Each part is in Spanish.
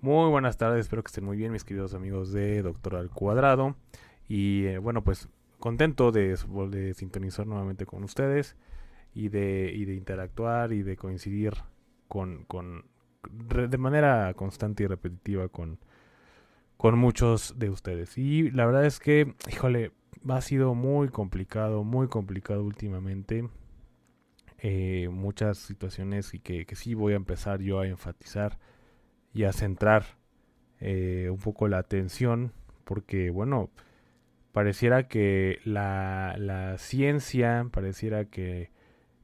Muy buenas tardes, espero que estén muy bien mis queridos amigos de Doctor al Cuadrado. Y eh, bueno, pues contento de, de, sintonizar nuevamente con ustedes y de, y de interactuar y de coincidir con, con de manera constante y repetitiva con, con muchos de ustedes. Y la verdad es que, híjole, ha sido muy complicado, muy complicado últimamente. Eh, muchas situaciones y que, que sí voy a empezar yo a enfatizar y a centrar eh, un poco la atención porque bueno pareciera que la, la ciencia pareciera que,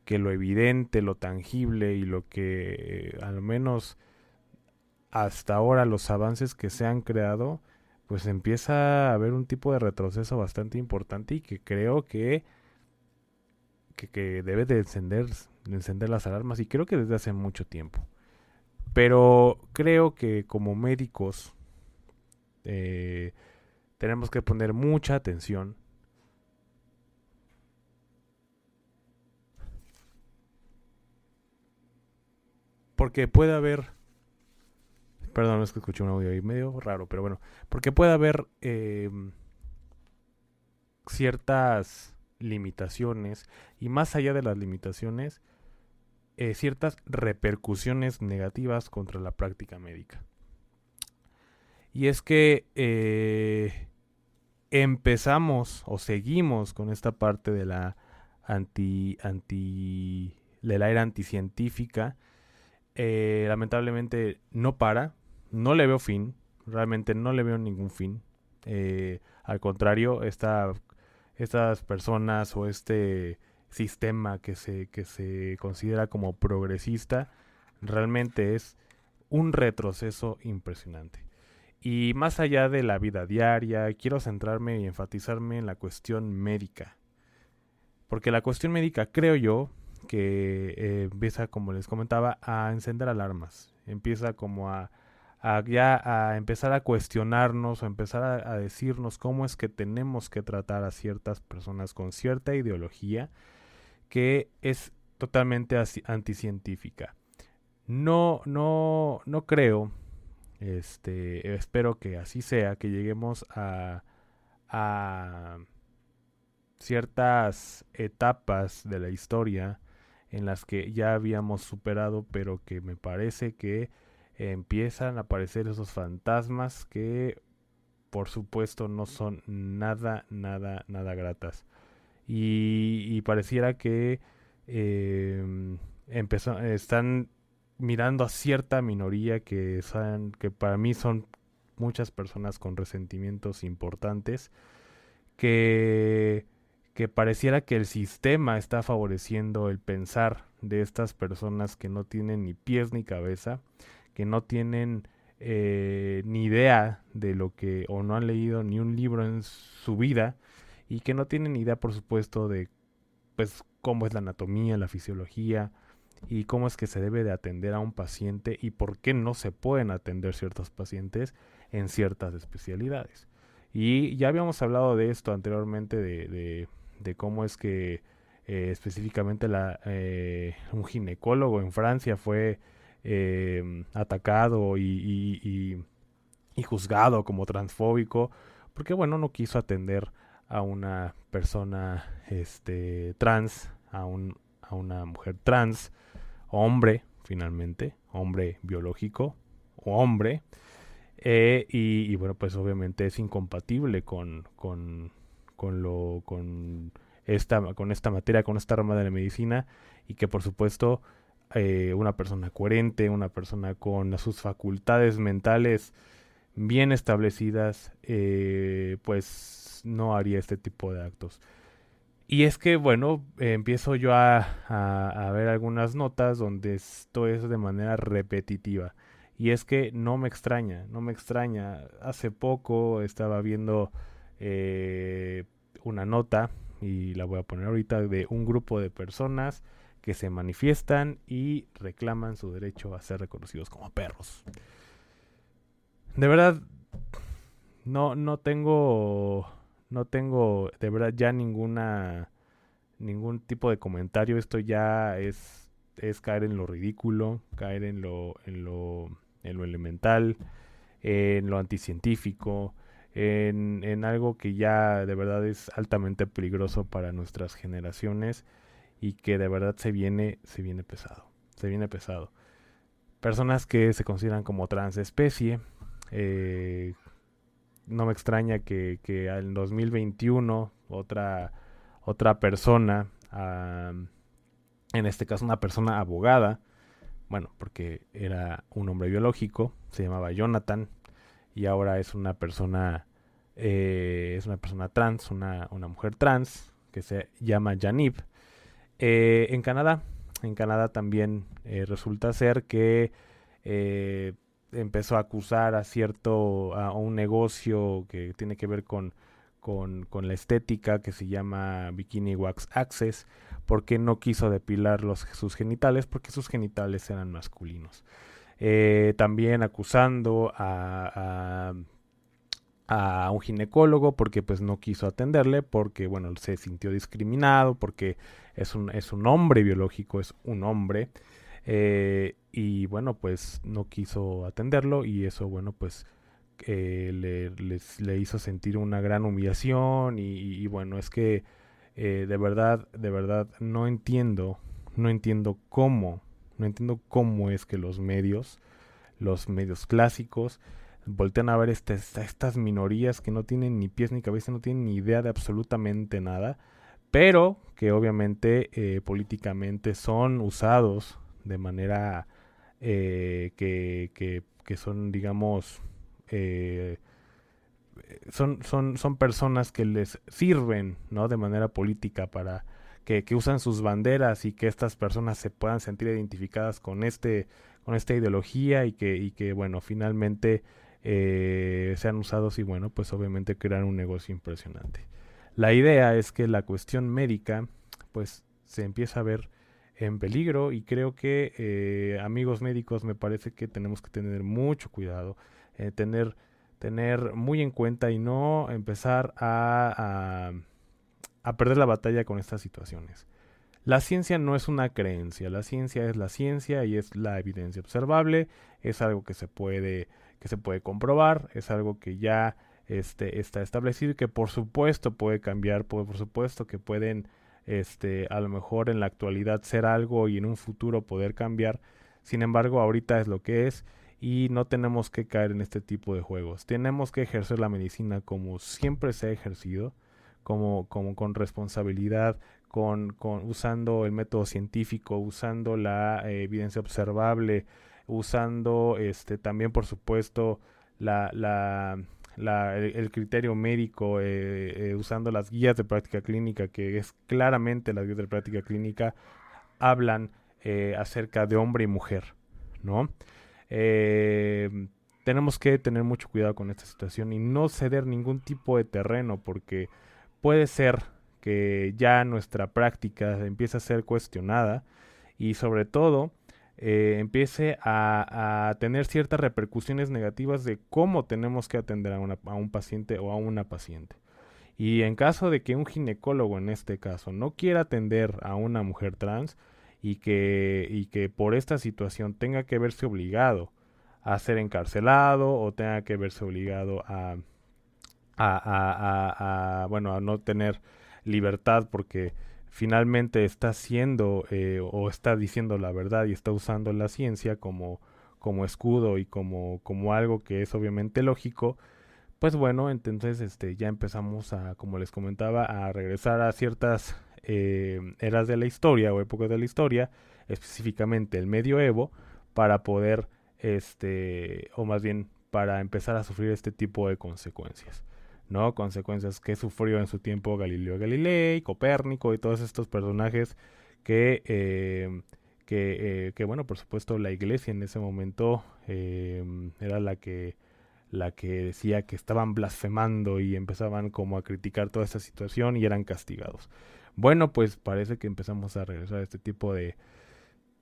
que, lo evidente lo tangible y lo que al menos hasta ahora los avances que se han creado pues empieza a haber un tipo de retroceso bastante importante y que creo que que, que debe de encender, de encender las alarmas y creo que desde hace mucho tiempo. Pero creo que como médicos eh, tenemos que poner mucha atención porque puede haber perdón es que escuché un audio ahí medio raro pero bueno porque puede haber eh, ciertas limitaciones y más allá de las limitaciones eh, ciertas repercusiones negativas contra la práctica médica. Y es que eh, empezamos o seguimos con esta parte de la anti, anti de la era anticientífica. Eh, lamentablemente no para, no le veo fin, realmente no le veo ningún fin. al contrario, esta, estas personas o este sistema que se, que se considera como progresista, realmente es un retroceso impresionante. Y más allá de la vida diaria, quiero centrarme y enfatizarme en la cuestión médica. Porque la cuestión médica creo yo que eh, empieza, como les comentaba, a encender alarmas. Empieza como a, ya a empezar a cuestionarnos o empezar a, a decirnos cómo es que tenemos que tratar a ciertas personas con cierta ideología que es totalmente anticientífica. No, no, no creo, este, espero que así sea, que lleguemos a, a ciertas etapas de la historia en las que ya habíamos superado, pero que me parece que empiezan a aparecer esos fantasmas que por supuesto no son nada, nada, nada gratas y, pareciera que eh, están mirando a cierta minoría que, son, que para mí son muchas personas con resentimientos importantes que, que pareciera que el sistema está favoreciendo el pensar de estas personas que no tienen ni pies ni cabeza, que no tienen eh, ni idea de lo que o no han leído ni un libro en su vida y que no tienen idea, por supuesto, de pues cómo es la anatomía, la fisiología y cómo es que se debe de atender a un paciente y por qué no se pueden atender ciertos pacientes en ciertas especialidades. Y ya habíamos hablado de esto anteriormente, de, de, cómo es que eh, específicamente eh, un ginecólogo en Francia fue eh, atacado y, y, y, juzgado como transfóbico, porque bueno, no quiso atender a una persona este, trans, a, un, a una mujer trans, hombre, finalmente, hombre biológico, o hombre, eh, y, bueno, pues obviamente es incompatible con, con, con, lo, con, esta, con esta materia, con esta rama de la medicina, y que por supuesto eh, una persona coherente, una persona con sus facultades mentales bien establecidas, eh, pues no haría este tipo de actos. Y es que, bueno, empiezo yo a, a, ver algunas notas donde esto es de manera repetitiva. Y es que no me extraña, no me extraña. Hace poco estaba viendo eh, una nota, y la voy a poner ahorita, de un grupo de personas que se manifiestan y reclaman su derecho a ser reconocidos como perros. De verdad, no, no tengo, no tengo de verdad ya ninguna, ningún tipo de comentario. Esto ya es, es caer en lo ridículo, caer en lo, en lo en lo elemental, en lo anticientífico, en, en algo que ya de verdad es altamente peligroso para nuestras generaciones y que de verdad se viene, se viene pesado, se viene pesado. Personas que se consideran como transespecie, eh, no me extraña que, que en 2021 otra, otra persona, en este caso una persona abogada, bueno, porque era un hombre biológico, se llamaba Jonathan, y ahora es una persona, eh, es una persona trans, una, una, mujer trans, que se llama Janib. Eh, en Canadá, en Canadá también eh, resulta ser que empezó a acusar a cierto, a un negocio que tiene que ver con, con, con la estética, que se llama Bikini Wax Access, porque no quiso depilar los, sus genitales porque sus genitales eran masculinos. Eh, también acusando a, a, un ginecólogo porque pues no quiso atenderle, porque bueno, se sintió discriminado, porque es un, es un hombre biológico, es un hombre. Eh, y bueno, pues no quiso atenderlo y eso bueno, pues eh, le, le, hizo sentir una gran humillación y bueno, es que eh, de verdad, de verdad, no entiendo, no entiendo cómo, no entiendo cómo es que los medios, los medios clásicos, voltean a ver este, estas minorías que no tienen ni pies ni cabeza, no tienen ni idea de absolutamente nada, pero que obviamente eh, políticamente son usados de manera eh, que, que, que, son, digamos, eh, son, son, son personas que les sirven, ¿no? De manera política para que, que, usan sus banderas y que estas personas se puedan sentir identificadas con este, con esta ideología y que, y que bueno, finalmente eh, sean usados y bueno, pues obviamente crean un negocio impresionante. La idea es que la cuestión médica, pues se empieza a ver en peligro y creo que eh, amigos médicos me parece que tenemos que tener mucho cuidado, eh, tener tener muy en cuenta y no empezar a, a, perder la batalla con estas situaciones. La ciencia no es una creencia, la ciencia es la ciencia y es la evidencia observable, es algo que se puede, que se puede comprobar, es algo que ya este, está establecido y que por supuesto puede cambiar, por, por supuesto que pueden este, a lo mejor en la actualidad ser algo y en un futuro poder cambiar. Sin embargo, ahorita es lo que es y no tenemos que caer en este tipo de juegos. Tenemos que ejercer la medicina como siempre se ha ejercido, como, como con responsabilidad, con, con usando el método científico, usando la eh, evidencia observable, usando este también por supuesto la, la, el, criterio médico, eh, eh, usando las guías de práctica clínica, que es claramente las guías de práctica clínica hablan acerca de hombre y mujer, ¿no? Eh, tenemos que tener mucho cuidado con esta situación y no ceder ningún tipo de terreno porque puede ser que ya nuestra práctica empiece a ser cuestionada y sobre todo eh, empiece a, tener ciertas repercusiones negativas de cómo tenemos que atender a, a un paciente o a una paciente. Y en caso de que un ginecólogo en este caso no quiera atender a una mujer trans, y que, y que por esta situación tenga que verse obligado a ser encarcelado o tenga que verse obligado a, bueno, a no tener libertad porque finalmente está haciendo eh, o está diciendo la verdad y está usando la ciencia como, como escudo y como, como algo que es obviamente lógico, pues bueno, entonces este, ya empezamos a, como les comentaba, a regresar a ciertas eh, eras de la historia o épocas de la historia, específicamente el medioevo, para poder, este, o más bien para empezar a sufrir este tipo de consecuencias. ¿No? Consecuencias que sufrió en su tiempo Galileo Galilei, Copérnico y todos estos personajes que, eh, que, que, bueno, por supuesto la iglesia en ese momento em, era la que la que decía que estaban blasfemando y empezaban como a criticar toda esta situación y eran castigados. Bueno, pues parece que empezamos a regresar a este tipo de,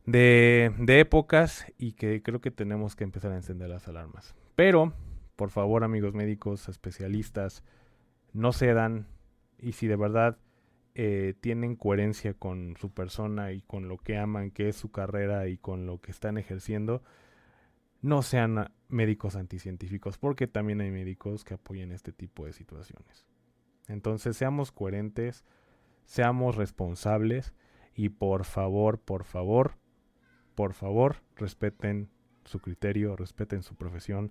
de, de épocas y que creo que tenemos que empezar a encender las alarmas. Pero, por favor, amigos médicos, especialistas, no cedan y si de verdad eh, tienen coherencia con su persona y con lo que aman, que es su carrera y con lo que están ejerciendo, no sean médicos anticientíficos, porque también hay médicos que apoyan este tipo de situaciones. Entonces, seamos coherentes, seamos responsables y por favor, por favor, por favor, respeten su criterio, respeten su profesión.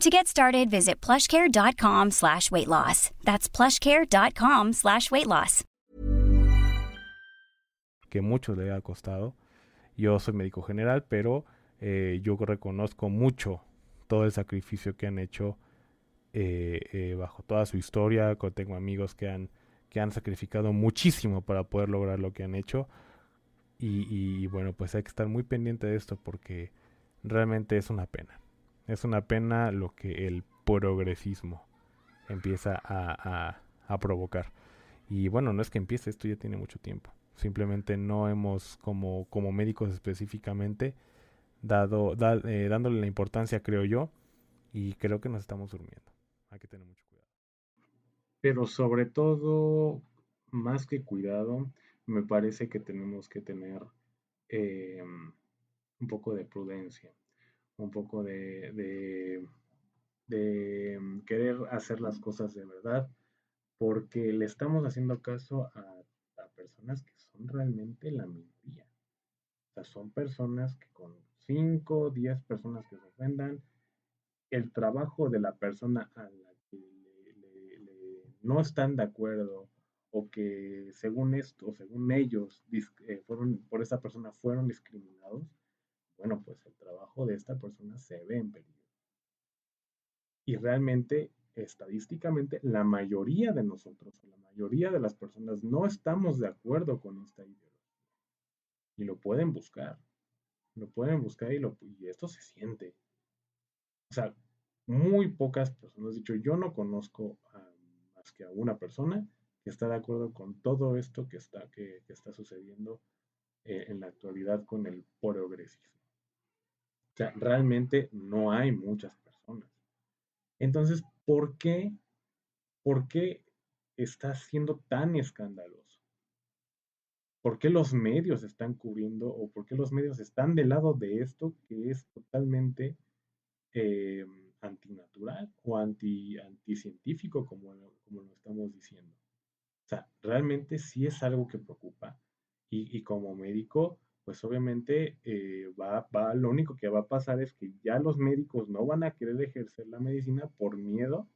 To get started, visit plushcare.com slash weight loss. That's plushcare.com slash weight loss. Que mucho le ha costado. Yo soy médico general, pero eh, yo reconozco mucho todo el sacrificio que han hecho eh, eh, bajo toda su historia. Tengo amigos que han que han sacrificado muchísimo para poder lograr lo que han hecho. Y, bueno, pues hay que estar muy pendiente de esto porque realmente es una pena. Es una pena lo que el progresismo empieza a, provocar. Y bueno, no es que empiece, esto ya tiene mucho tiempo. Simplemente no hemos, como, como médicos específicamente, dado, eh, dándole la importancia, creo yo, y creo que nos estamos durmiendo. Hay que tener mucho pero sobre todo, más que cuidado, me parece que tenemos que tener em, un poco de prudencia, un poco de, de, em, querer hacer las cosas de verdad, porque le estamos haciendo caso a, personas que son realmente la minoría. O sea, son personas que con 5 o 10 personas que se ofendan, el trabajo de la persona a la no están de acuerdo o que según esto, según ellos, eh, fueron, por esa persona fueron discriminados, bueno, pues el trabajo de esta persona se ve en peligro. Y realmente, estadísticamente, la mayoría de nosotros, la mayoría de las personas no estamos de acuerdo con esta ideología. Y lo pueden buscar. Lo pueden buscar y, esto se siente. O sea, muy pocas personas, dicho, yo no conozco a que a una persona que está de acuerdo con todo esto que está, que, está sucediendo eh, en la actualidad con el progresismo. Sea, realmente no hay muchas personas. Entonces, ¿por qué, por qué está siendo tan escandaloso? ¿Por qué los medios están cubriendo o por qué los medios están del lado de esto que es totalmente eh, antinatural o anti, anticientífico, como, como lo estamos diciendo. O sea, realmente sí es algo que preocupa. Y, como médico, pues obviamente eh, va, va, lo único que va a pasar es que ya los médicos no van a querer ejercer la medicina por miedo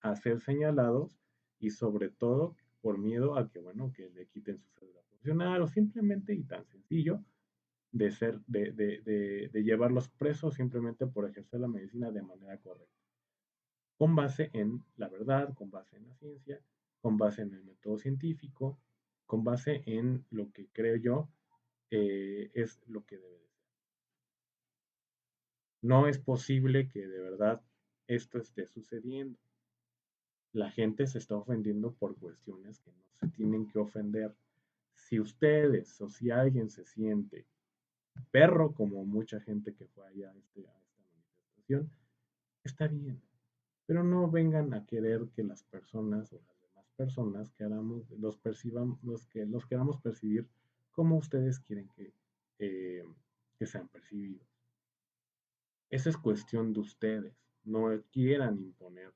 a ser señalados y sobre todo por miedo a que, bueno, que le quiten su cédula funcional o simplemente y tan sencillo de, ser, de, de, de, llevarlos presos simplemente por ejercer la medicina de manera correcta. Con base en la verdad, con base en la ciencia, con base en el método científico, con base en lo que creo yo eh, es lo que debe ser. No es posible que de verdad esto esté sucediendo. La gente se está ofendiendo por cuestiones que no se tienen que ofender. Si ustedes o si alguien se siente perro como mucha gente que fue allá a, este, esta manifestación. está bien. Pero no vengan a querer que las personas o las demás personas que los perciban, los que los queramos percibir como ustedes quieren que, eh, que sean percibidos. Esa es cuestión de ustedes. No quieran imponer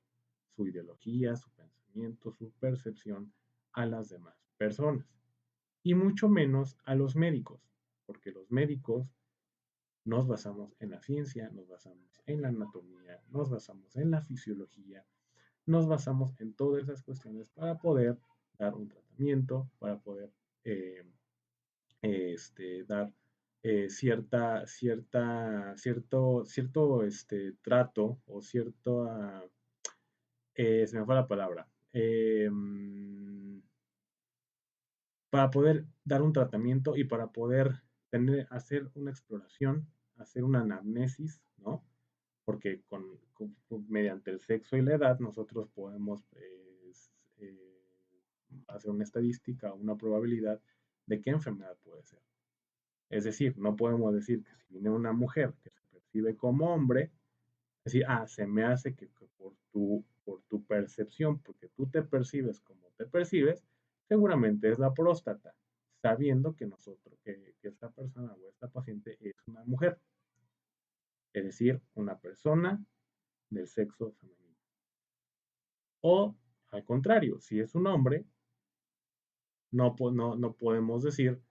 su ideología, su pensamiento, su percepción a las demás personas. Y mucho menos a los médicos, porque los médicos nos basamos en la ciencia, nos basamos en la anatomía, nos basamos en la fisiología, nos basamos en todas esas cuestiones para poder dar un tratamiento, para poder eh, este, dar eh, cierta, cierta, cierto, cierto este, trato o cierto, eh, se me fue la palabra, em, para poder dar un tratamiento y para poder tener, hacer una exploración, hacer una anamnesis, ¿no? Porque con, mediante el sexo y la edad nosotros podemos pues, eh, hacer una estadística, una probabilidad de qué enfermedad puede ser. Es decir, no podemos decir que si viene una mujer que se percibe como hombre, decir, ah, se me hace que, por, tu, por tu percepción, porque tú te percibes como te percibes, seguramente es la próstata, sabiendo que nosotros, que, que esta persona o esta paciente es una mujer. Es decir, una persona del sexo femenino. O al contrario, si es un hombre, no, no, no podemos decir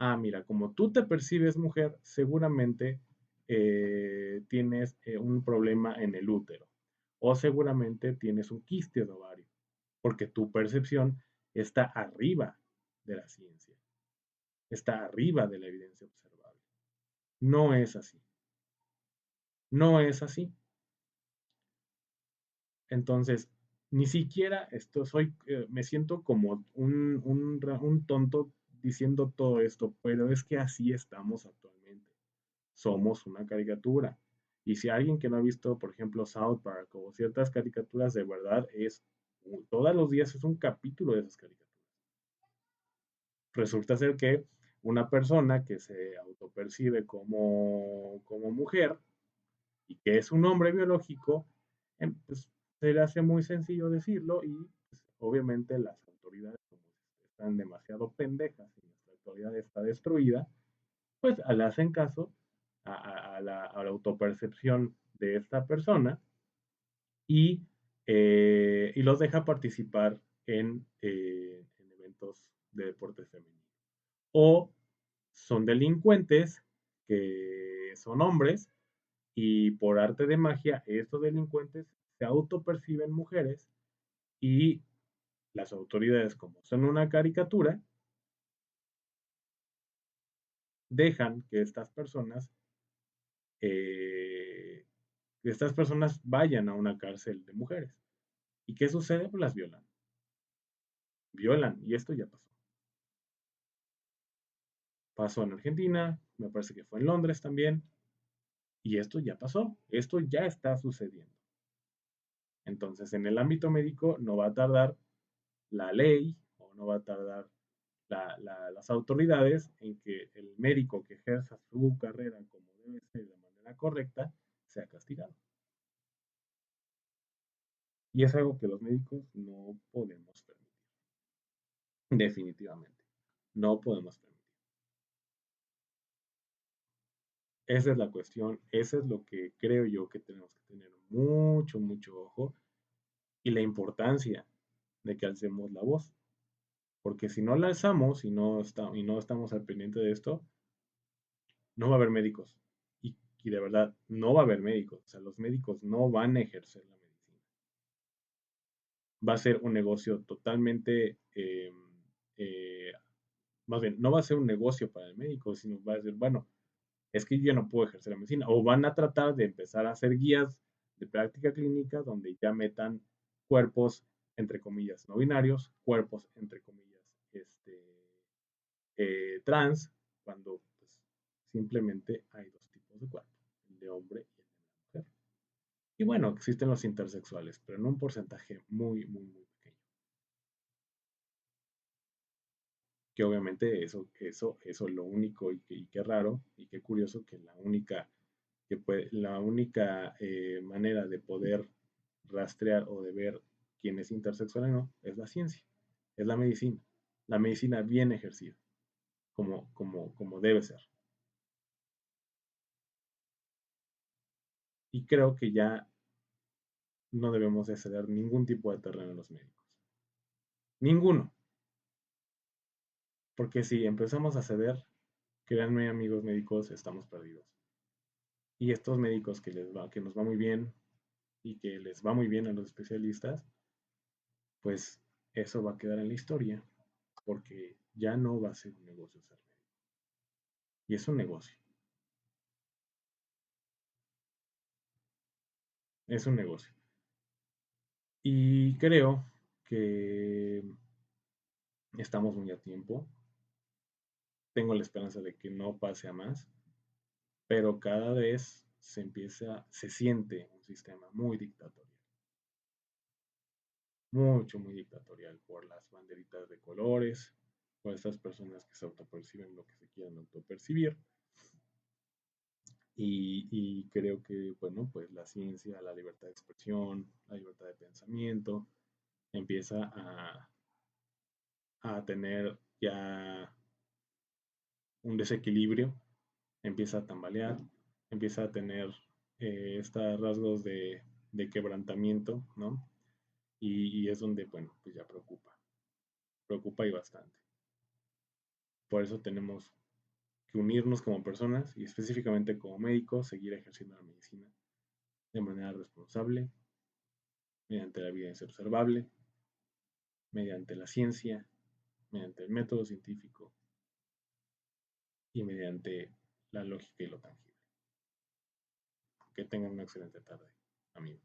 ah, mira, como tú te percibes mujer, seguramente eh, tienes eh, un problema en el útero o seguramente tienes un quiste de ovario, porque tu percepción está arriba de la ciencia, está arriba de la evidencia observable. No es así. No es así. Entonces, ni siquiera esto soy, eh, me siento como un, un, tonto diciendo todo esto, pero es que así estamos actualmente. Somos una caricatura. Y si alguien que no ha visto, por ejemplo, South Park o ciertas caricaturas de verdad, es todos los días es un capítulo de esas caricaturas. Resulta ser que una persona que se autopercibe como, como mujer y que es un hombre biológico, em, pues, se le hace muy sencillo decirlo y pues, obviamente las autoridades están demasiado pendejas y nuestra actualidad está destruida, pues le hacen caso a, la, autopercepción de esta persona y, eh, y los deja participar en, eh, en eventos de deporte femenino. O son delincuentes que son hombres y por arte de magia estos delincuentes se autoperciben mujeres y las autoridades, como son una caricatura, dejan que estas personas, eh, estas personas vayan a una cárcel de mujeres. ¿Y qué sucede? Pues las violan. Violan, y esto ya pasó. Pasó en Argentina, me parece que fue en Londres también, y esto ya pasó, esto ya está sucediendo. Entonces, en el ámbito médico no va a tardar la ley o no va a tardar las autoridades en que el médico que ejerza su carrera como debe ser de manera correcta sea castigado. Y es algo que los médicos no podemos permitir. Definitivamente. No podemos permitir. Esa es la cuestión, eso es lo que creo yo que tenemos que tener mucho, mucho ojo y la importancia de que alcemos la voz. Porque si no la alzamos y no, está, y no estamos al pendiente de esto, no va a haber médicos. Y, de verdad, no va a haber médicos. O sea, los médicos no van a ejercer la medicina. Va a ser un negocio totalmente, em, eh, más bien, no va a ser un negocio para el médico, sino va a ser, bueno, es que yo no puedo ejercer la medicina. O van a tratar de empezar a hacer guías de práctica clínica donde ya metan cuerpos entre comillas, no binarios, cuerpos, entre comillas, este, eh, trans, cuando pues, simplemente hay dos tipos de cuerpo, el de hombre y el de mujer. Y bueno, existen los intersexuales, pero en un porcentaje muy, muy, muy pequeño. Que obviamente eso, eso, eso es lo único y, qué raro y qué curioso que la única que pues, la única eh, manera de poder rastrear o de ver quién es intersexual o no es la ciencia, es la medicina, la medicina bien ejercida, como, como, como debe ser. Y creo que ya no debemos de ceder ningún tipo de terreno a los médicos. Ninguno. Porque si empezamos a ceder, créanme amigos médicos, estamos perdidos. Y estos médicos que, les va, que nos va muy bien y que les va muy bien a los especialistas, pues eso va a quedar en la historia, porque ya no va a ser un negocio ser médico. Y es un negocio. Es un negocio. Y creo que estamos muy a tiempo. Tengo la esperanza de que no pase a más, pero cada vez se empieza, se siente un sistema muy dictatorial. Mucho, muy dictatorial por las banderitas de colores, por estas personas que se autoperciben lo que se quieran autopercibir. Y, y, creo que, bueno, pues la ciencia, la libertad de expresión, la libertad de pensamiento, empieza a, a tener ya un desequilibrio, empieza a tambalear, empieza a tener eh, estos rasgos de, quebrantamiento, ¿no? Y, y, es donde, bueno, pues ya preocupa, preocupa y bastante. Por eso tenemos que unirnos como personas y específicamente como médicos, seguir ejerciendo la medicina de manera responsable, mediante la evidencia observable, mediante la ciencia, mediante el método científico y mediante la lógica y lo tangible. Que tengan una excelente tarde, amigos.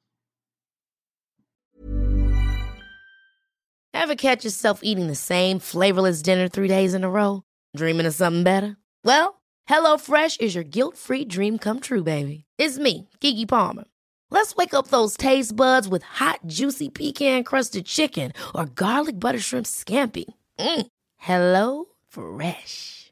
Ever catch yourself eating the same flavorless dinner three days in a row? Dreaming of something better? Well, HelloFresh is your guilt-free dream come true, baby. It's me, Kiki Palmer. Let's wake up those taste buds with hot, juicy pecan-crusted chicken or garlic butter shrimp scampi. Mm. Hello Fresh.